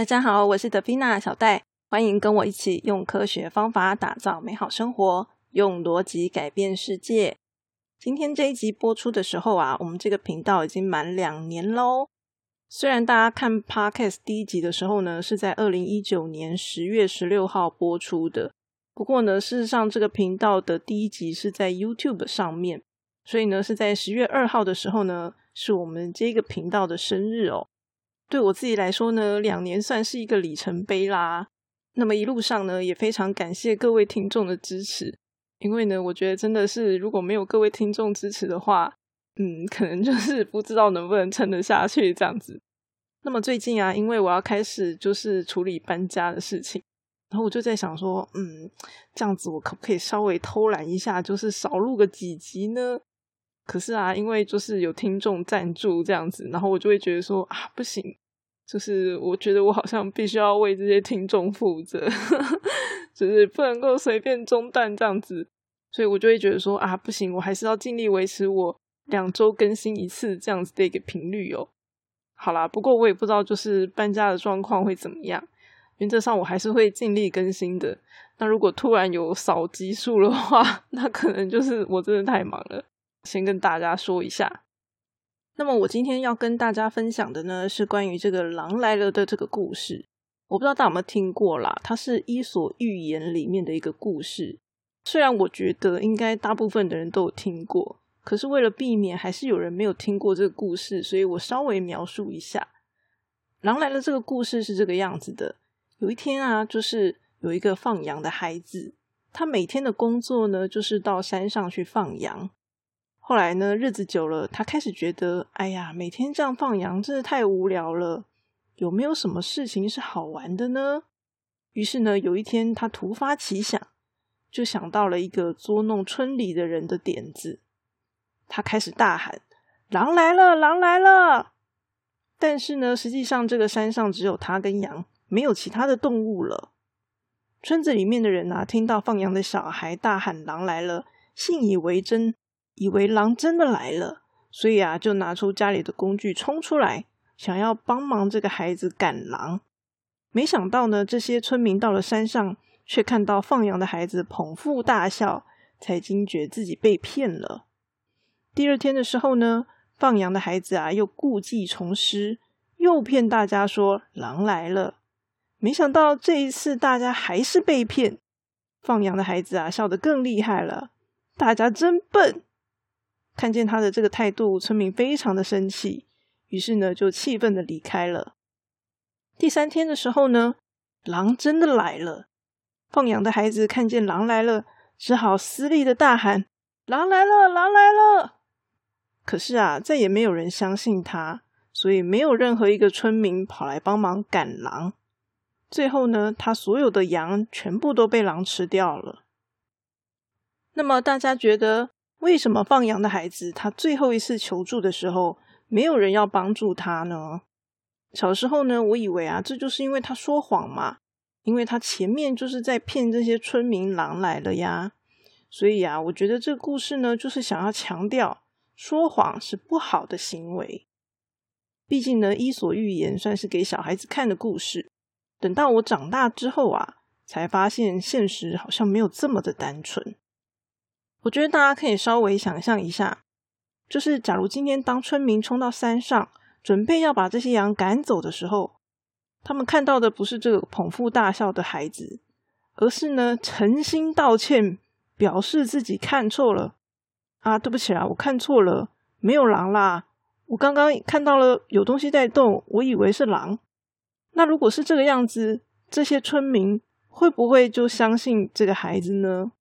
大家好，我是德菲娜小戴，欢迎跟我一起用科学方法打造美好生活，用逻辑改变世界。今天这一集播出的时候啊，我们这个频道已经满两年喽。虽然大家看 Podcast 第一集的时候呢，是在二零一九年十月十六号播出的，不过呢，事实上这个频道的第一集是在 YouTube 上面，所以呢，是在十月二号的时候呢，是我们这个频道的生日哦。对我自己来说呢，两年算是一个里程碑啦。那么一路上呢，也非常感谢各位听众的支持，因为呢，我觉得真的是如果没有各位听众支持的话，嗯，可能就是不知道能不能撑得下去这样子。那么最近啊，因为我要开始就是处理搬家的事情，然后我就在想说，嗯，这样子我可不可以稍微偷懒一下，就是少录个几集呢？可是啊，因为就是有听众赞助这样子，然后我就会觉得说啊，不行，就是我觉得我好像必须要为这些听众负责，就是不能够随便中断这样子，所以我就会觉得说啊，不行，我还是要尽力维持我两周更新一次这样子的一个频率哦。好啦，不过我也不知道就是搬家的状况会怎么样，原则上我还是会尽力更新的。那如果突然有少集数的话，那可能就是我真的太忙了。先跟大家说一下，那么我今天要跟大家分享的呢，是关于这个狼来了的这个故事。我不知道大家有没有听过啦，它是《伊索寓言》里面的一个故事。虽然我觉得应该大部分的人都有听过，可是为了避免还是有人没有听过这个故事，所以我稍微描述一下。狼来了这个故事是这个样子的：有一天啊，就是有一个放羊的孩子，他每天的工作呢，就是到山上去放羊。后来呢，日子久了，他开始觉得，哎呀，每天这样放羊真的太无聊了。有没有什么事情是好玩的呢？于是呢，有一天他突发奇想，就想到了一个捉弄村里的人的点子。他开始大喊：“狼来了，狼来了！”但是呢，实际上这个山上只有他跟羊，没有其他的动物了。村子里面的人啊，听到放羊的小孩大喊“狼来了”，信以为真。以为狼真的来了，所以啊，就拿出家里的工具冲出来，想要帮忙这个孩子赶狼。没想到呢，这些村民到了山上，却看到放羊的孩子捧腹大笑，才惊觉自己被骗了。第二天的时候呢，放羊的孩子啊，又故技重施，又骗大家说狼来了。没想到这一次大家还是被骗，放羊的孩子啊，笑得更厉害了。大家真笨。看见他的这个态度，村民非常的生气，于是呢就气愤的离开了。第三天的时候呢，狼真的来了。放羊的孩子看见狼来了，只好嘶力的大喊：“狼来了，狼来了！”可是啊，再也没有人相信他，所以没有任何一个村民跑来帮忙赶狼。最后呢，他所有的羊全部都被狼吃掉了。那么大家觉得？为什么放羊的孩子他最后一次求助的时候，没有人要帮助他呢？小时候呢，我以为啊，这就是因为他说谎嘛，因为他前面就是在骗这些村民，狼来了呀。所以啊，我觉得这个故事呢，就是想要强调说谎是不好的行为。毕竟呢，《伊索寓言》算是给小孩子看的故事。等到我长大之后啊，才发现现实好像没有这么的单纯。我觉得大家可以稍微想象一下，就是假如今天当村民冲到山上，准备要把这些羊赶走的时候，他们看到的不是这个捧腹大笑的孩子，而是呢诚心道歉，表示自己看错了啊，对不起啊，我看错了，没有狼啦，我刚刚看到了有东西在动，我以为是狼。那如果是这个样子，这些村民会不会就相信这个孩子呢？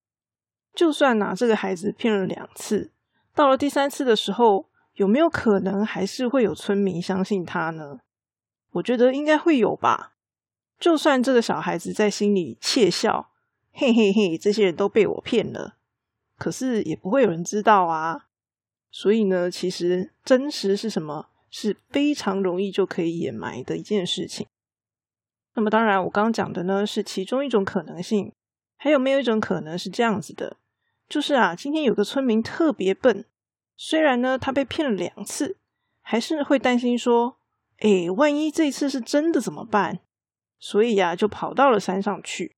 就算拿这个孩子骗了两次，到了第三次的时候，有没有可能还是会有村民相信他呢？我觉得应该会有吧。就算这个小孩子在心里窃笑，嘿嘿嘿，这些人都被我骗了，可是也不会有人知道啊。所以呢，其实真实是什么，是非常容易就可以掩埋的一件事情。那么，当然我刚刚讲的呢，是其中一种可能性。还有没有一种可能是这样子的？就是啊，今天有个村民特别笨，虽然呢他被骗了两次，还是会担心说：“哎，万一这次是真的怎么办？所以呀，就跑到了山上去。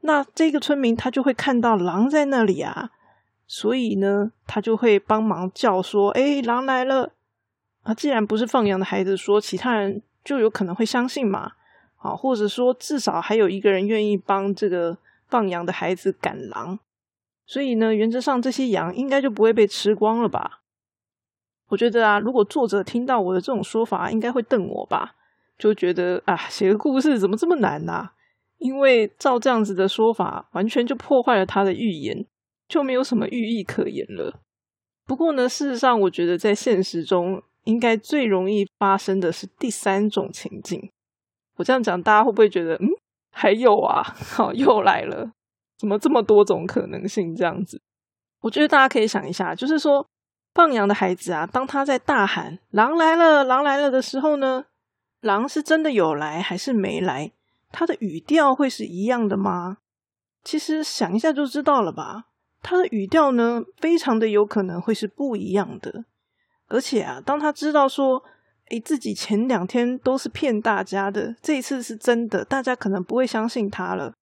那这个村民他就会看到狼在那里啊，所以呢，他就会帮忙叫说：“哎，狼来了！”啊，既然不是放羊的孩子说，其他人就有可能会相信嘛。啊，或者说至少还有一个人愿意帮这个放羊的孩子赶狼，所以呢，原则上这些羊应该就不会被吃光了吧？我觉得啊，如果作者听到我的这种说法，应该会瞪我吧？就觉得啊，写个故事怎么这么难呐？因为照这样子的说法，完全就破坏了他的预言，就没有什么寓意可言了。不过呢，事实上，我觉得在现实中，应该最容易发生的是第三种情境。我这样讲，大家会不会觉得，嗯，还有啊，好，又来了，怎么这么多种可能性？这样子，我觉得大家可以想一下，就是说，放羊的孩子啊，当他在大喊“狼来了，狼来了”的时候呢，狼是真的有来还是没来？他的语调会是一样的吗？其实想一下就知道了吧。他的语调呢，非常的有可能会是不一样的。而且啊，当他知道说。诶，自己前两天都是骗大家的，这一次是真的，大家可能不会相信他了。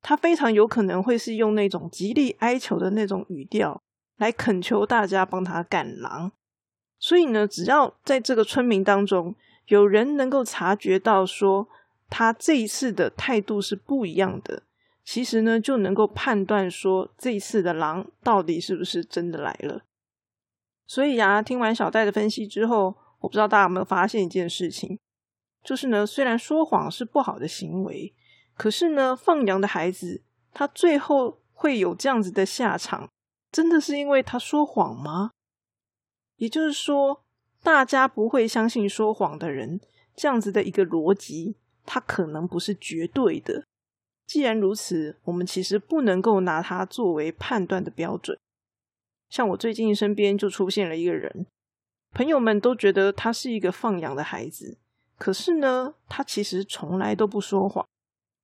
他非常有可能会是用那种极力哀求的那种语调来恳求大家帮他赶狼。所以呢，只要在这个村民当中有人能够察觉到说他这一次的态度是不一样的，其实呢就能够判断说这一次的狼到底是不是真的来了。所以啊，听完小戴的分析之后。我不知道大家有没有发现一件事情，就是呢，虽然说谎是不好的行为，可是呢，放羊的孩子他最后会有这样子的下场，真的是因为他说谎吗？也就是说，大家不会相信说谎的人，这样子的一个逻辑，它可能不是绝对的。既然如此，我们其实不能够拿它作为判断的标准。像我最近身边就出现了一个人。朋友们都觉得他是一个放羊的孩子，可是呢，他其实从来都不说谎。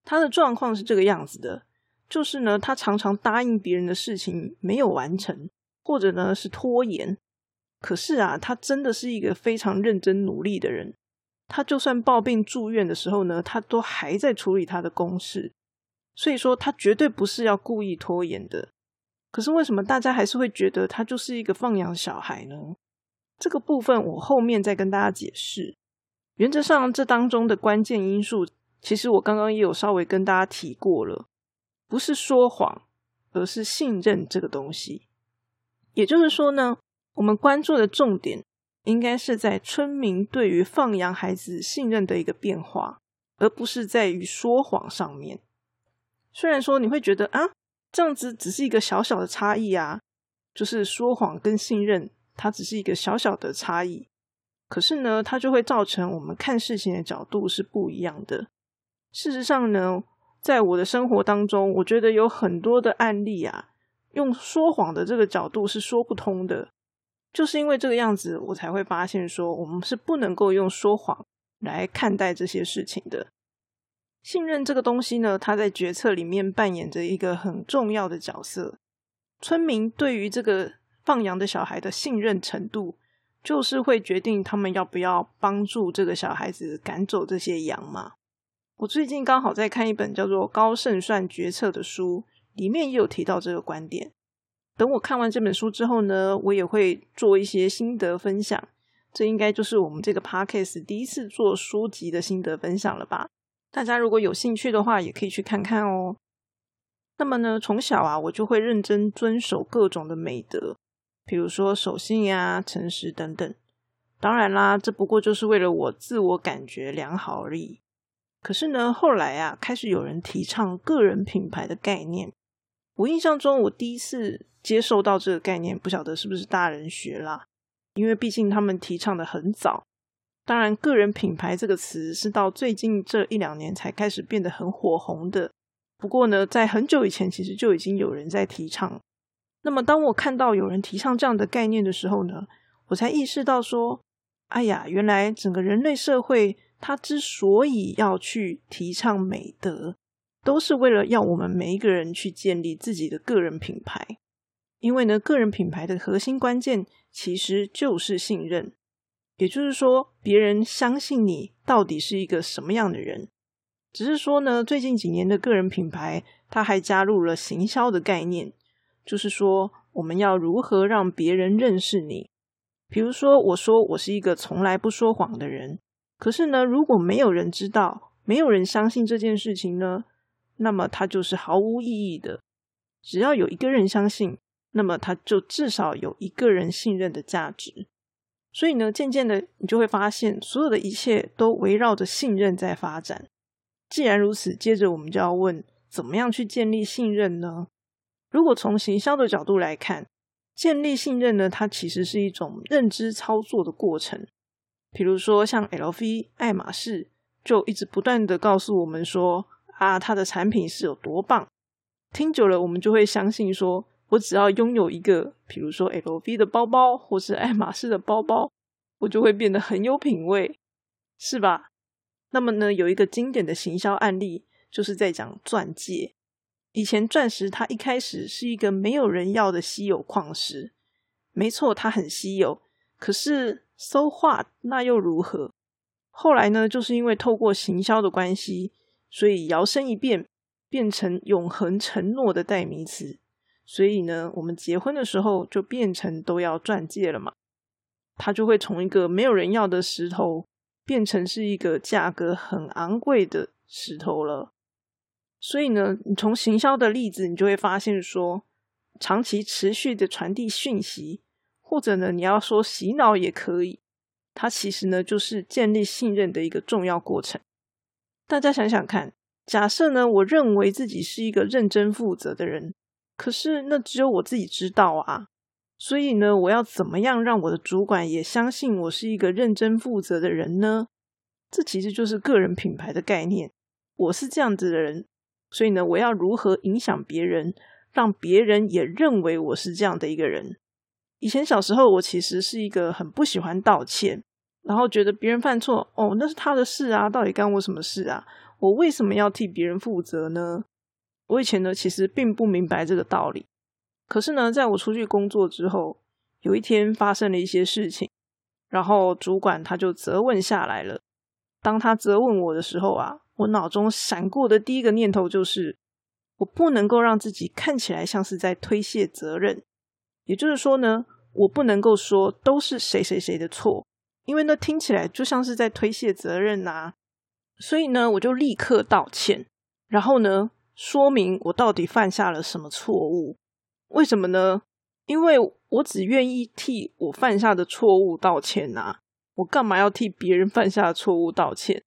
他的状况是这个样子的，就是呢，他常常答应别人的事情没有完成，或者呢是拖延。可是啊，他真的是一个非常认真努力的人。他就算抱病住院的时候呢，他都还在处理他的公事。所以说，他绝对不是要故意拖延的。可是为什么大家还是会觉得他就是一个放羊小孩呢？这个部分我后面再跟大家解释。原则上，这当中的关键因素，其实我刚刚也有稍微跟大家提过了，不是说谎，而是信任这个东西。也就是说呢，我们关注的重点应该是在村民对于放羊孩子信任的一个变化，而不是在于说谎上面。虽然说你会觉得啊，这样子只是一个小小的差异啊，就是说谎跟信任。它只是一个小小的差异，可是呢，它就会造成我们看事情的角度是不一样的。事实上呢，在我的生活当中，我觉得有很多的案例啊，用说谎的这个角度是说不通的。就是因为这个样子，我才会发现说，我们是不能够用说谎来看待这些事情的。信任这个东西呢，它在决策里面扮演着一个很重要的角色。村民对于这个。放羊的小孩的信任程度，就是会决定他们要不要帮助这个小孩子赶走这些羊嘛。我最近刚好在看一本叫做《高胜算决策》的书，里面也有提到这个观点。等我看完这本书之后呢，我也会做一些心得分享。这应该就是我们这个 podcast 第一次做书籍的心得分享了吧？大家如果有兴趣的话，也可以去看看哦。那么呢，从小啊，我就会认真遵守各种的美德。比如说守信呀、诚实等等，当然啦，这不过就是为了我自我感觉良好而已。可是呢，后来啊，开始有人提倡个人品牌的概念。我印象中，我第一次接受到这个概念，不晓得是不是大人学啦，因为毕竟他们提倡的很早。当然，个人品牌这个词是到最近这一两年才开始变得很火红的。不过呢，在很久以前，其实就已经有人在提倡。那么，当我看到有人提倡这样的概念的时候呢，我才意识到说，哎呀，原来整个人类社会，它之所以要去提倡美德，都是为了要我们每一个人去建立自己的个人品牌。因为呢，个人品牌的核心关键其实就是信任，也就是说，别人相信你到底是一个什么样的人。只是说呢，最近几年的个人品牌，它还加入了行销的概念，就是说我们要如何让别人认识你。比如说，我说我是一个从来不说谎的人，可是呢，如果没有人知道，没有人相信这件事情呢，那么它就是毫无意义的。只要有一个人相信，那么他就至少有一个人信任的价值。所以呢，渐渐的，你就会发现，所有的一切都围绕着信任在发展。既然如此，接着我们就要问：怎么样去建立信任呢？如果从行销的角度来看，建立信任呢，它其实是一种认知操作的过程。比如说，像 LV、爱马仕，就一直不断的告诉我们说：啊，它的产品是有多棒。听久了，我们就会相信说：我只要拥有一个，比如说 LV 的包包，或是爱马仕的包包，我就会变得很有品味，是吧？那么呢，有一个经典的行销案例，就是在讲钻戒。以前钻石它一开始是一个没有人要的稀有矿石，没错，它很稀有。可是，so what？那又如何？后来呢，就是因为透过行销的关系，所以摇身一变，变成永恒承诺的代名词。所以呢，我们结婚的时候就变成都要钻戒了嘛。它就会从一个没有人要的石头。变成是一个价格很昂贵的石头了，所以呢，你从行销的例子，你就会发现说，长期持续的传递讯息，或者呢，你要说洗脑也可以，它其实呢，就是建立信任的一个重要过程。大家想想看，假设呢，我认为自己是一个认真负责的人，可是那只有我自己知道啊。所以呢，我要怎么样让我的主管也相信我是一个认真负责的人呢？这其实就是个人品牌的概念。我是这样子的人，所以呢，我要如何影响别人，让别人也认为我是这样的一个人？以前小时候，我其实是一个很不喜欢道歉，然后觉得别人犯错，哦，那是他的事啊，到底干我什么事啊？我为什么要替别人负责呢？我以前呢，其实并不明白这个道理。可是呢，在我出去工作之后，有一天发生了一些事情，然后主管他就责问下来了。当他责问我的时候啊，我脑中闪过的第一个念头就是，我不能够让自己看起来像是在推卸责任。也就是说呢，我不能够说都是谁谁谁的错，因为那听起来就像是在推卸责任呐。所以呢，我就立刻道歉，然后呢，说明我到底犯下了什么错误。为什么呢？因为我只愿意替我犯下的错误道歉呐，我干嘛要替别人犯下的错误道歉？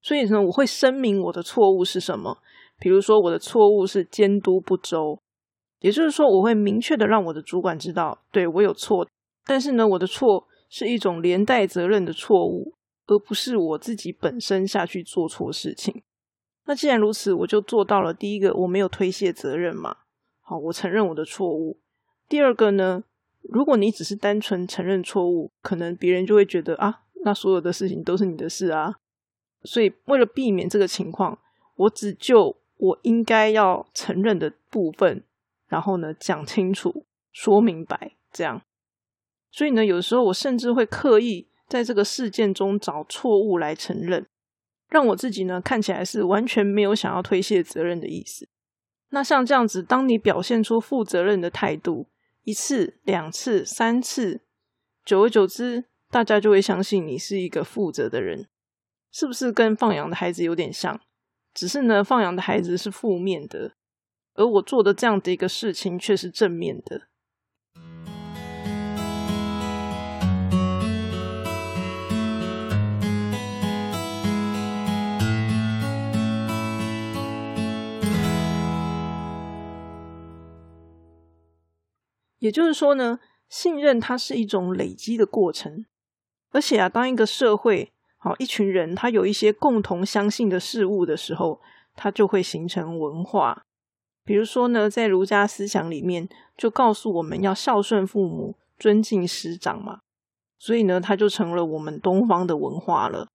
所以呢，我会声明我的错误是什么。比如说，我的错误是监督不周，也就是说，我会明确的让我的主管知道，对我有错。但是呢，我的错是一种连带责任的错误，而不是我自己本身下去做错事情。那既然如此，我就做到了第一个，我没有推卸责任嘛。好，我承认我的错误。第二个呢，如果你只是单纯承认错误，可能别人就会觉得啊，那所有的事情都是你的事啊。所以为了避免这个情况，我只就我应该要承认的部分，然后呢讲清楚、说明白，这样。所以呢，有时候我甚至会刻意在这个事件中找错误来承认，让我自己呢看起来是完全没有想要推卸责任的意思。那像这样子，当你表现出负责任的态度一次、两次、三次，久而久之，大家就会相信你是一个负责的人，是不是跟放羊的孩子有点像？只是呢，放羊的孩子是负面的，而我做的这样的一个事情却是正面的。也就是说呢，信任它是一种累积的过程，而且啊，当一个社会好一群人，他有一些共同相信的事物的时候，它就会形成文化。比如说呢，在儒家思想里面，就告诉我们要孝顺父母、尊敬师长嘛，所以呢，它就成了我们东方的文化了。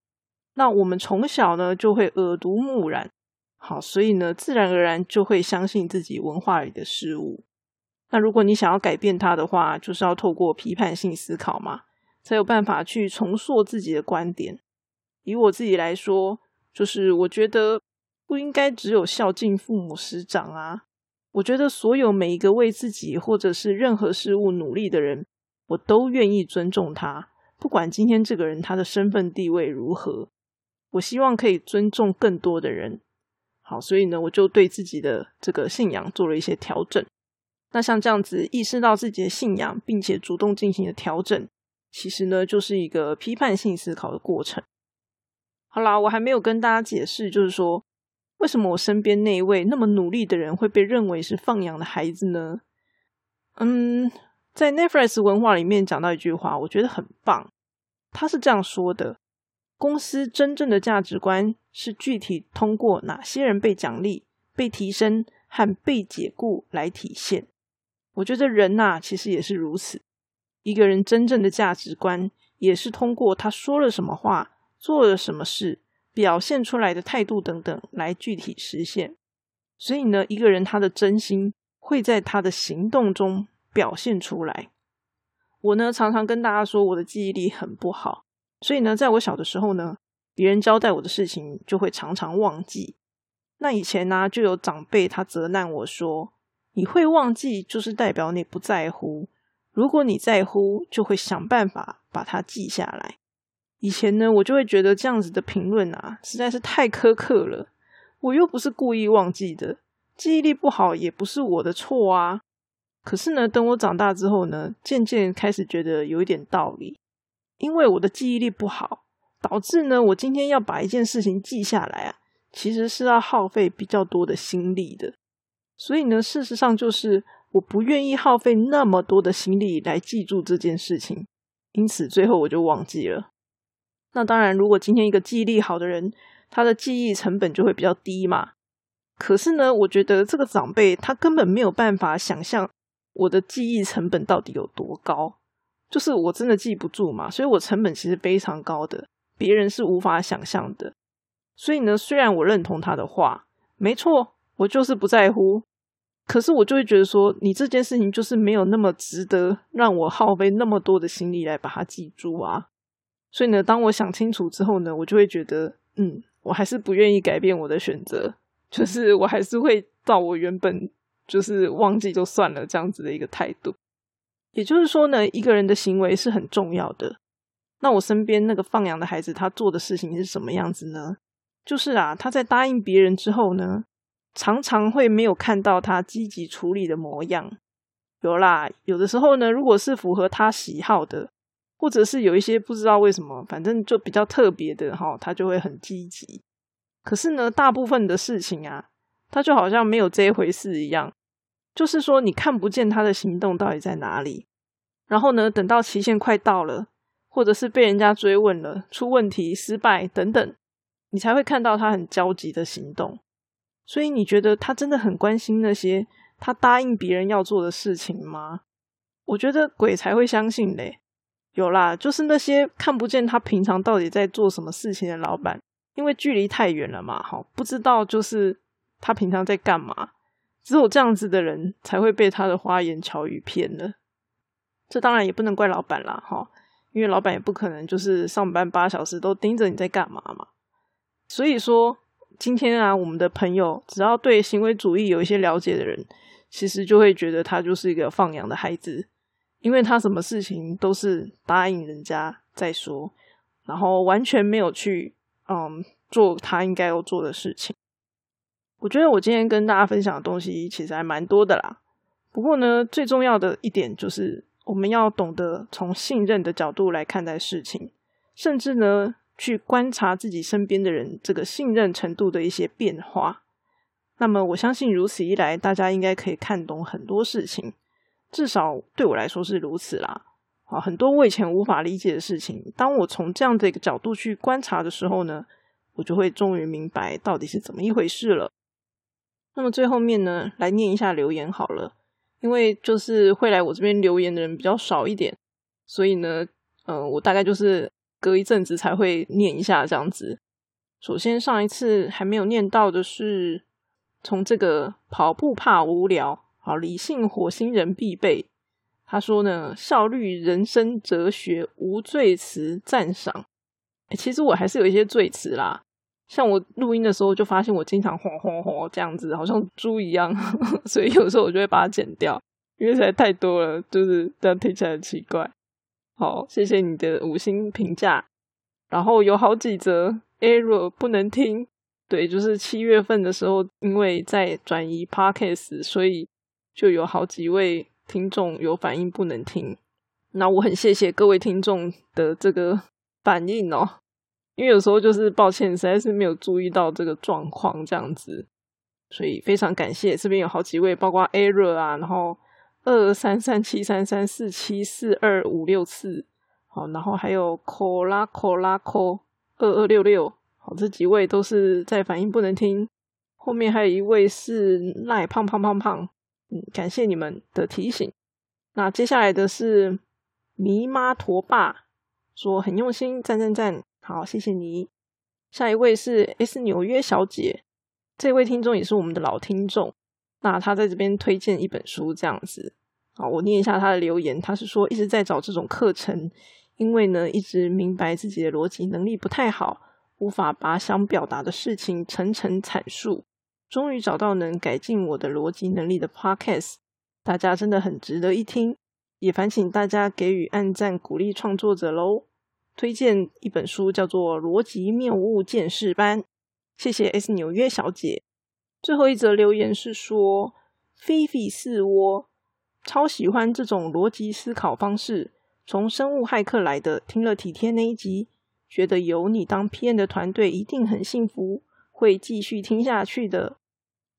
那我们从小呢，就会耳濡目染，好，所以呢，自然而然就会相信自己文化里的事物。那如果你想要改变它的话，就是要透过批判性思考嘛，才有办法去重塑自己的观点。以我自己来说，就是我觉得不应该只有孝敬父母师长啊。我觉得所有每一个为自己或者是任何事物努力的人，我都愿意尊重他，不管今天这个人他的身份地位如何，我希望可以尊重更多的人。好，所以呢，我就对自己的这个信仰做了一些调整。那像这样子意识到自己的信仰，并且主动进行的调整，其实呢，就是一个批判性思考的过程。好啦，我还没有跟大家解释，就是说为什么我身边那一位那么努力的人会被认为是放养的孩子呢？嗯，在 Netflix 文化里面讲到一句话，我觉得很棒。他是这样说的：公司真正的价值观是具体通过哪些人被奖励、被提升和被解雇来体现。我觉得人呐，其实也是如此。一个人真正的价值观，也是通过他说了什么话、做了什么事、表现出来的态度等等来具体实现。所以呢，一个人他的真心会在他的行动中表现出来。我呢，常常跟大家说，我的记忆力很不好，所以呢，在我小的时候呢，别人交代我的事情就会常常忘记。那以前呢，就有长辈他责难我说。你会忘记，就是代表你不在乎。如果你在乎，就会想办法把它记下来。以前呢，我就会觉得这样子的评论啊，实在是太苛刻了。我又不是故意忘记的，记忆力不好也不是我的错啊。可是呢，等我长大之后呢，渐渐开始觉得有一点道理。因为我的记忆力不好，导致呢，我今天要把一件事情记下来啊，其实是要耗费比较多的心力的。所以呢，事实上就是我不愿意耗费那么多的心力来记住这件事情，因此最后我就忘记了。那当然，如果今天一个记忆力好的人，他的记忆成本就会比较低嘛。可是呢，我觉得这个长辈他根本没有办法想象我的记忆成本到底有多高，就是我真的记不住嘛，所以我成本其实非常高的，别人是无法想象的。所以呢，虽然我认同他的话，没错，我就是不在乎。可是我就会觉得说，你这件事情就是没有那么值得让我耗费那么多的心力来把它记住啊。所以呢，当我想清楚之后呢，我就会觉得，嗯，我还是不愿意改变我的选择，就是我还是会照我原本就是忘记就算了这样子的一个态度。也就是说呢，一个人的行为是很重要的。那我身边那个放养的孩子，他做的事情是什么样子呢？就是啊，他在答应别人之后呢。常常会没有看到他积极处理的模样。有啦，有的时候呢，如果是符合他喜好的，或者是有一些不知道为什么，反正就比较特别的哈，他就会很积极。可是呢，大部分的事情啊，他就好像没有这一回事一样。就是说，你看不见他的行动到底在哪里。然后呢，等到期限快到了，或者是被人家追问了，出问题、失败等等，你才会看到他很焦急的行动。所以你觉得他真的很关心那些他答应别人要做的事情吗？我觉得鬼才会相信嘞。有啦，就是那些看不见他平常到底在做什么事情的老板，因为距离太远了嘛，哈，不知道就是他平常在干嘛。只有这样子的人才会被他的花言巧语骗了。这当然也不能怪老板啦，哈，因为老板也不可能就是上班八小时都盯着你在干嘛嘛。所以说。今天啊，我们的朋友只要对行为主义有一些了解的人，其实就会觉得他就是一个放养的孩子，因为他什么事情都是答应人家再说，然后完全没有去嗯做他应该要做的事情。我觉得我今天跟大家分享的东西其实还蛮多的啦，不过呢，最重要的一点就是我们要懂得从信任的角度来看待事情，甚至呢。去观察自己身边的人这个信任程度的一些变化，那么我相信如此一来，大家应该可以看懂很多事情，至少对我来说是如此啦。啊，很多我以前无法理解的事情，当我从这样的一个角度去观察的时候呢，我就会终于明白到底是怎么一回事了。那么最后面呢，来念一下留言好了，因为就是会来我这边留言的人比较少一点，所以呢，嗯，我大概就是。隔一阵子才会念一下这样子。首先，上一次还没有念到的是从这个跑步怕无聊，好理性火星人必备。他说呢，效率人生哲学无罪词赞赏。其实我还是有一些罪词啦，像我录音的时候，就发现我经常吼吼吼这样子，好像猪一样，所以有时候我就会把它剪掉，因为实在太多了，就是这样听起来很奇怪。好，谢谢你的五星评价。然后有好几则 error 不能听，对，就是七月份的时候，因为在转移 podcast，所以就有好几位听众有反应不能听。那我很谢谢各位听众的这个反应哦。因为有时候就是抱歉，实在是没有注意到这个状况这样子，所以非常感谢这边有好几位，包括 error 啊，然后二三三七三三四七四二五六四，好，然后还有 co 拉 co 拉 co 二二六六，好，这几位都是在反应不能听，后面还有一位是赖胖胖胖胖，嗯，感谢你们的提醒。那接下来的是迷妈驼爸说很用心，赞赞赞。好，谢谢你。下一位是 S 纽约小姐，这位听众也是我们的老听众。那他在这边推荐一本书，这样子。好，我念一下他的留言。他是说一直在找这种课程，因为呢一直明白自己的逻辑能力不太好，无法把想表达的事情层层阐述。终于找到能改进我的逻辑能力的 Podcast，大家真的很值得一听。也烦请大家给予按赞鼓励创作者喽。推荐一本书，叫做《逻辑谬误见识班》。谢谢 S 纽约小姐。最后一则留言是说：“菲菲四窝超喜欢这种逻辑思考方式，从生物骇客来的。听了体贴那一集，觉得有你当 P N 的团队一定很幸福，会继续听下去的。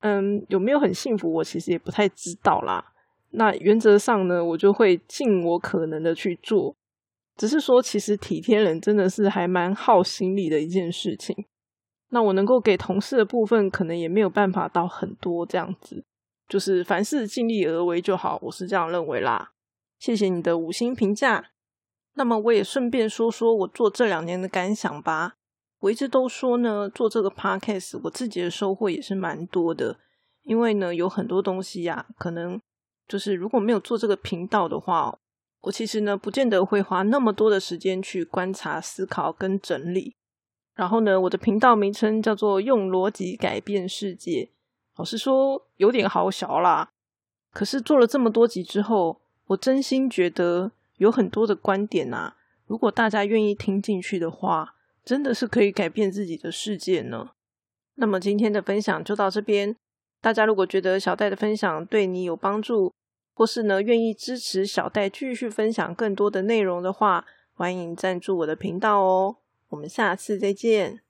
嗯，有没有很幸福？我其实也不太知道啦。那原则上呢，我就会尽我可能的去做。”只是说，其实体贴人真的是还蛮耗心力的一件事情。那我能够给同事的部分，可能也没有办法到很多这样子。就是凡事尽力而为就好，我是这样认为啦。谢谢你的五星评价。那么我也顺便说说我做这两年的感想吧。我一直都说呢，做这个 podcast，我自己的收获也是蛮多的。因为呢，有很多东西呀，可能就是如果没有做这个频道的话。我其实呢，不见得会花那么多的时间去观察、思考跟整理。然后呢，我的频道名称叫做“用逻辑改变世界”。老实说，有点好小啦。可是做了这么多集之后，我真心觉得有很多的观点啊，如果大家愿意听进去的话，真的是可以改变自己的世界呢。那么今天的分享就到这边。大家如果觉得小戴的分享对你有帮助，或是呢，愿意支持小戴继续分享更多的内容的话，欢迎赞助我的频道哦。我们下次再见。